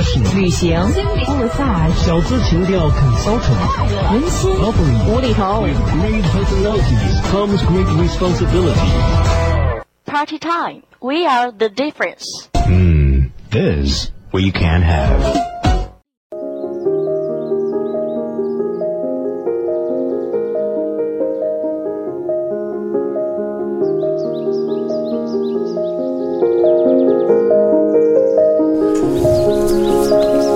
fashion 旅行 massage 小资情调 consultant 温馨 lovely 无厘头 With great personalities comes great responsibility. Party time. We are the difference. Hmm, this we can have.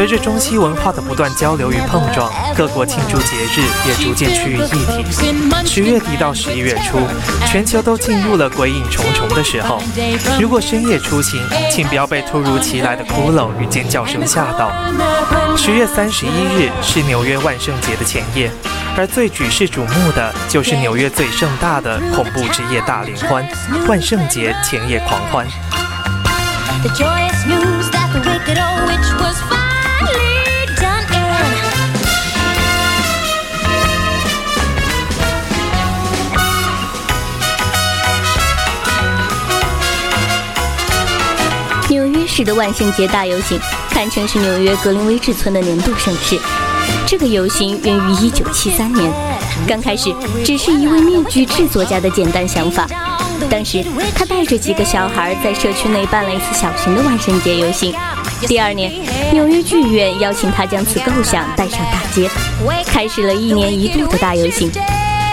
随着中西文化的不断交流与碰撞，各国庆祝节日也逐渐趋于一体。十月底到十一月初，全球都进入了鬼影重重的时候。如果深夜出行，请不要被突如其来的骷髅与尖叫声吓到。十月三十一日是纽约万圣节的前夜，而最举世瞩目的就是纽约最盛大的恐怖之夜大联欢——万圣节前夜狂欢。The joyous news that the wicked old witch was 的万圣节大游行堪称是纽约格林威治村的年度盛事。这个游行源于1973年，刚开始只是一位面具制作家的简单想法。当时他带着几个小孩在社区内办了一次小型的万圣节游行。第二年，纽约剧院邀请他将此构想带上大街，开始了一年一度的大游行。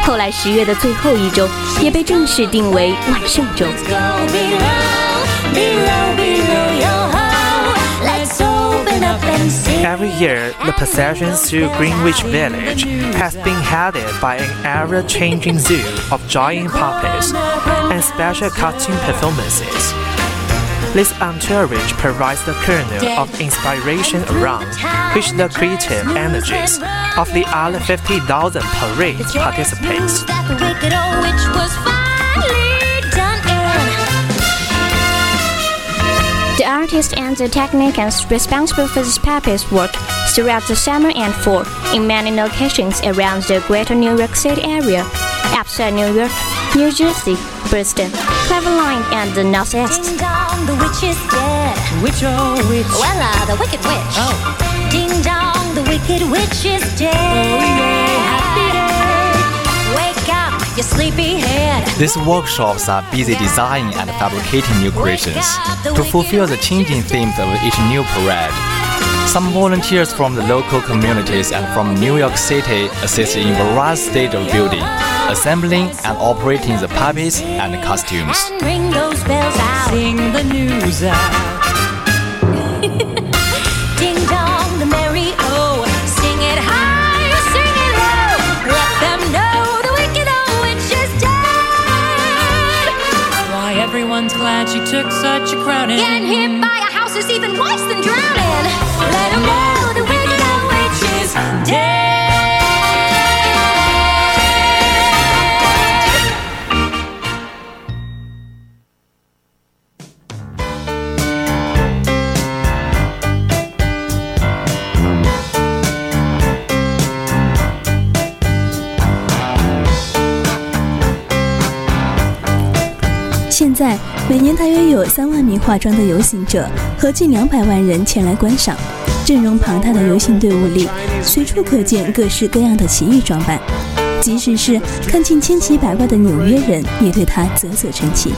后来十月的最后一周也被正式定为万圣周。Every year, the procession through Greenwich Village has been headed by an ever changing zoo of giant puppets and special costume performances. This entourage provides the kernel of inspiration around which the creative energies of the other 50,000 parade participants. Artist and the technicians responsible for this puppet's work throughout the summer and fall in many locations around the greater New York City area, upstate New York, New Jersey, Boston, Cleveland, and the Northeast. Ding dong, the witch is dead. Which oh which Well, uh, the wicked witch. Oh. Ding dong, the wicked witch is dead. happy day. Wake up, you sleepy head. These workshops are busy designing and fabricating new creations to fulfill the changing themes of each new parade. Some volunteers from the local communities and from New York City assist in various stages of building, assembling and operating the puppets and costumes. And crowning. Getting hit by a house is even worse than drowning. Let them know the wicked old witch is dead. 现在每年大约有三万名化妆的游行者和近两百万人前来观赏。阵容庞大的游行队伍里，随处可见各式各样的奇异装扮，即使是看尽千奇百怪的纽约人，也对它啧啧称奇。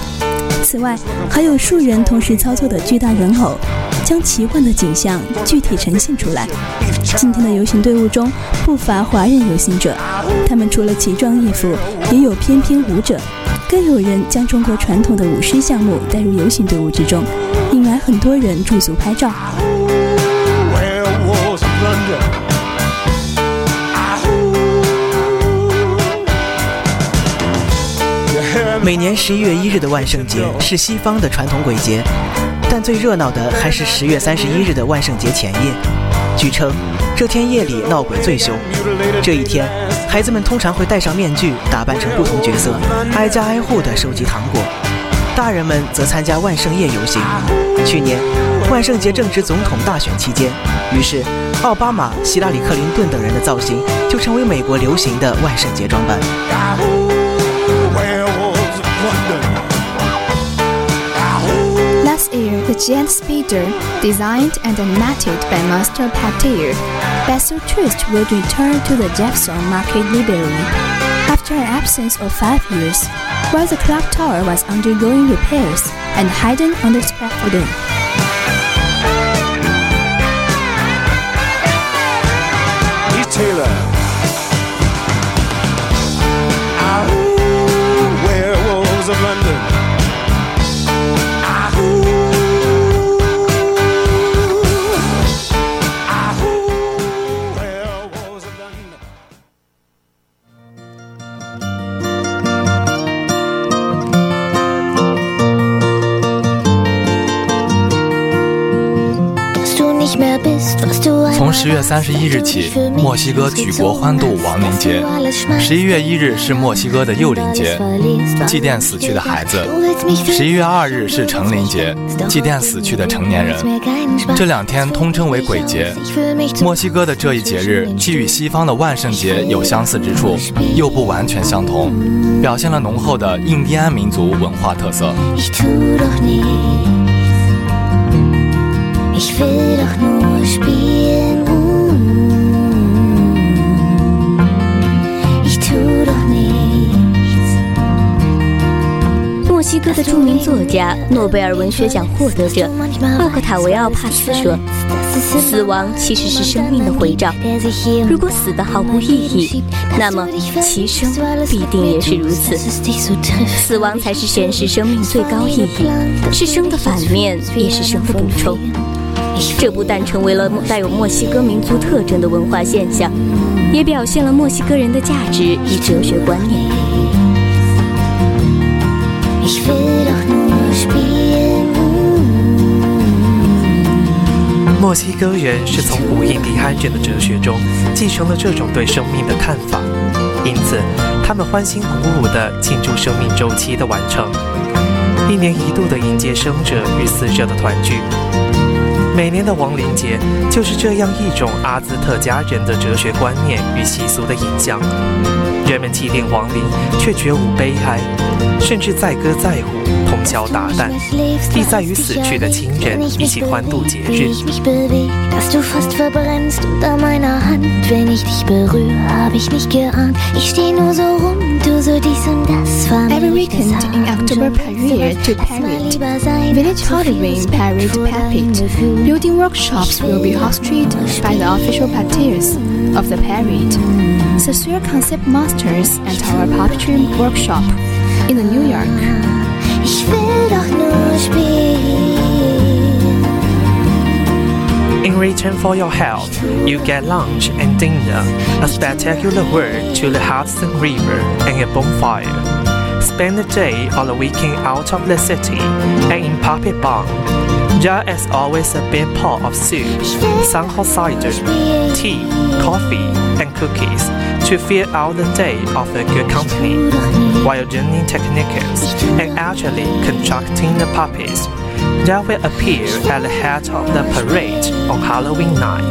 此外，还有数人同时操作的巨大人偶，将奇幻的景象具体呈现出来。今天的游行队伍中不乏华人游行者，他们除了奇装异服，也有翩翩舞者，更有人将中国传统的舞狮项目带入游行队伍之中，引来很多人驻足拍照。每年十一月一日的万圣节是西方的传统鬼节，但最热闹的还是十月三十一日的万圣节前夜。据称，这天夜里闹鬼最凶。这一天，孩子们通常会戴上面具，打扮成不同角色，挨家挨户地收集糖果；大人们则参加万圣夜游行。去年，万圣节正值总统大选期间，于是奥巴马、希拉里·克林顿等人的造型就成为美国流行的万圣节装扮。Giant speeder, designed and animated by Master Patir, Basil Twist will return to the Jefferson Market Library after an absence of five years, while the clock tower was undergoing repairs and hidden under scaffolding. He's Taylor. Ahoo, werewolves of London. 十月三十一日起，墨西哥举国欢度亡灵节。十一月一日是墨西哥的幼灵节，祭奠死去的孩子；十一月二日是成灵节，祭奠死去的成年人。这两天通称为鬼节。墨西哥的这一节日既与西方的万圣节有相似之处，又不完全相同，表现了浓厚的印第安民族文化特色。著名作家、诺贝尔文学奖获得者奥克塔维奥·帕斯说：“死亡其实是生命的回照。如果死的毫无意义，那么其生必定也是如此。死亡才是显示生命最高意义，是生的反面，也是生的补充。这不但成为了带有墨西哥民族特征的文化现象，也表现了墨西哥人的价值与哲学观念。” 墨西哥人是从古印第安人的哲学中继承了这种对生命的看法，因此他们欢欣鼓舞地庆祝生命周期的完成，一年一度的迎接生者与死者的团聚。每年的亡灵节就是这样一种阿兹特加人的哲学观念与习俗的影响。人们祭奠亡灵，却绝无悲哀，甚至载歌载舞，通宵达旦，意在与死去的亲人一起欢度节日. Every weekend in October Parade to Parade, Village Halloween Parade Puppet, building workshops will be hosted by the official puppeteers of the parade, the Surreal Concept And our puppetry workshop in New York. In return for your help, you get lunch and dinner, a spectacular walk to the Hudson River, and a bonfire. Spend the day or the weekend out of the city and in Puppet Barn. There is always a big pot of soup, some hot cider, tea, coffee, and cookies to fill out the day of a good company, while learning techniques and actually constructing the puppets that will appear at the head of the parade on Halloween night.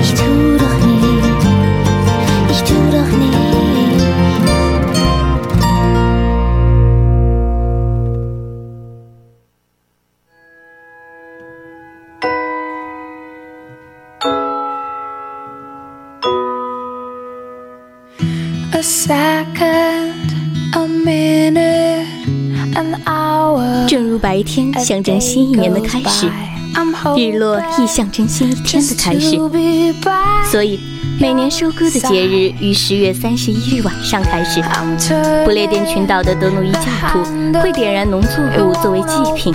Ich tu doch nichts. Ich tu doch nichts. 白天象征新一年的开始，日落亦象征新一天的开始。所以，每年收割的节日于十月三十一日晚上开始。不列颠群岛的德努伊教徒会点燃农作物作为祭品，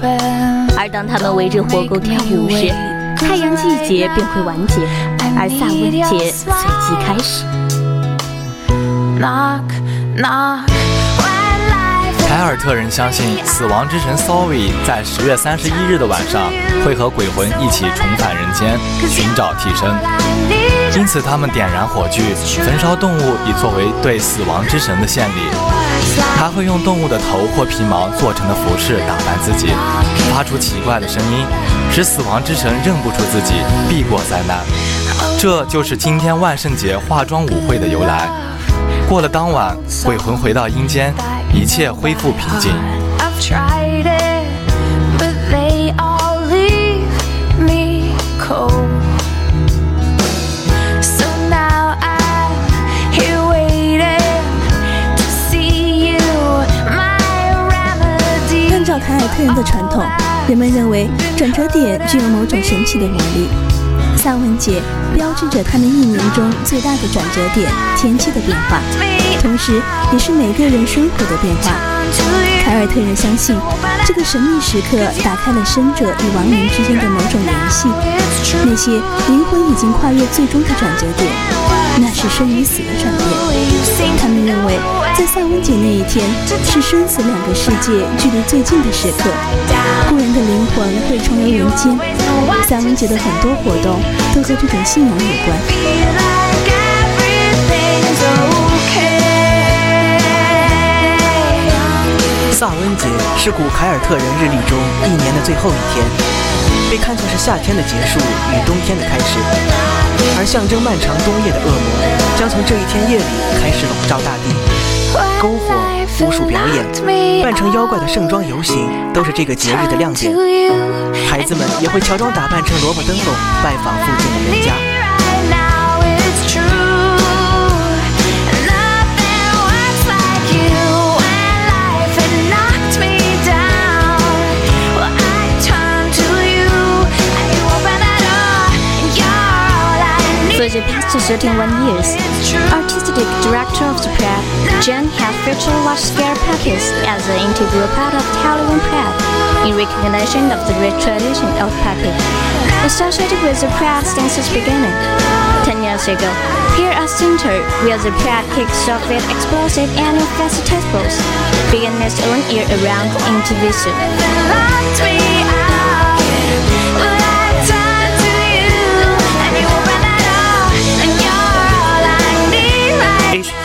而当他们围着火沟跳舞时，太阳季节便会完结，而萨温节随即开始。凯尔特人相信死亡之神 Sorry 在十月三十一日的晚上会和鬼魂一起重返人间，寻找替身。因此，他们点燃火炬，焚烧动物，以作为对死亡之神的献礼。还会用动物的头或皮毛做成的服饰打扮自己，发出奇怪的声音，使死亡之神认不出自己，避过灾难。这就是今天万圣节化妆舞会的由来。过了当晚，鬼魂回到阴间，一切恢复平静。按照凯尔特人的传统，人们认为转折点具有某种神奇的魔力。萨文节标志着他们一年中最大的转折点——天气的变化，同时也是每个人生活的变化。凯尔特人相信，这个神秘时刻打开了生者与亡灵之间的某种联系。那些灵魂已经跨越最终的转折点，那是生与死的转变。他们认为，在萨温节那一天是生死两个世界距离最近的时刻，故人的灵魂会重游人间。萨温节的很多活动都和这种信仰有关。萨温节是古凯尔特人日历中一年的最后一天，被看作是夏天的结束与冬天的开始，而象征漫长冬夜的恶魔将从这一天夜里开始笼罩大地。篝火、巫术表演、扮成妖怪的盛装游行都是这个节日的亮点。孩子们也会乔装打扮成萝卜灯笼，拜访附近的人家。Past 31 years, artistic director of the Prague, Jen has featured large-scale puppets as an integral part of Halloween Prague in recognition of the rich tradition of puppet associated with the Prague dance's beginning. Ten years ago, here at Center, where the Prague kicks off its explosive annual festivals, began its own year-round exhibition.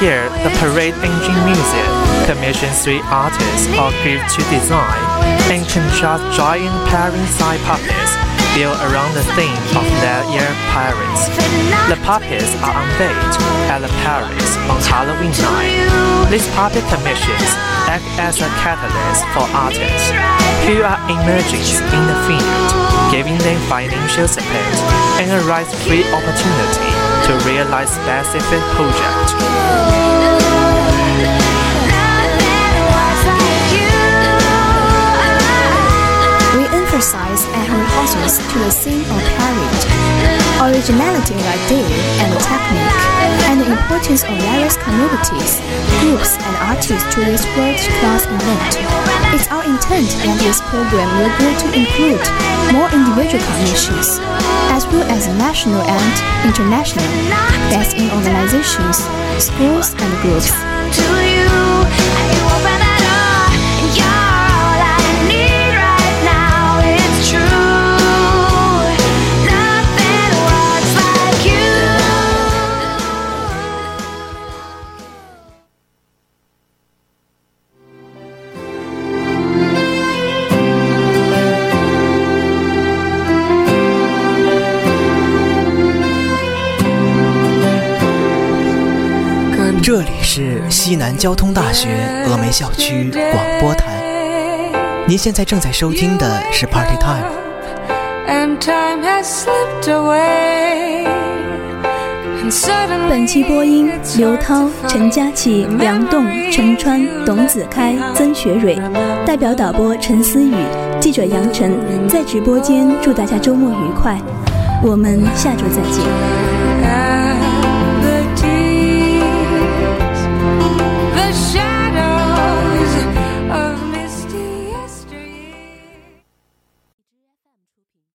Year, the Parade Engine Museum commissions three artists or groups to design and construct giant parent-sized puppets built around the theme of their year pirates. The puppets are unveiled at the Paris on Halloween night. These puppet commissions act as a catalyst for artists who are emerging in the field, giving them financial support and a risk-free opportunity to realize specific projects. Emphasize and rehearsals to the theme of parade, originality of idea and technique, and the importance of various communities, groups, and artists to this world-class event. It's our intent that this program will grow to include more individual commissions, as well as national and international, based in organizations, schools, and groups. 南交通大学峨眉校区广播台，您现在正在收听的是 Party Time。And time has slipped away. And suddenly 本期播音：刘涛、陈佳琪、梁栋、陈川、董子开、曾学蕊，代表导播陈思雨，记者杨晨，在直播间祝大家周末愉快，我们下周再见。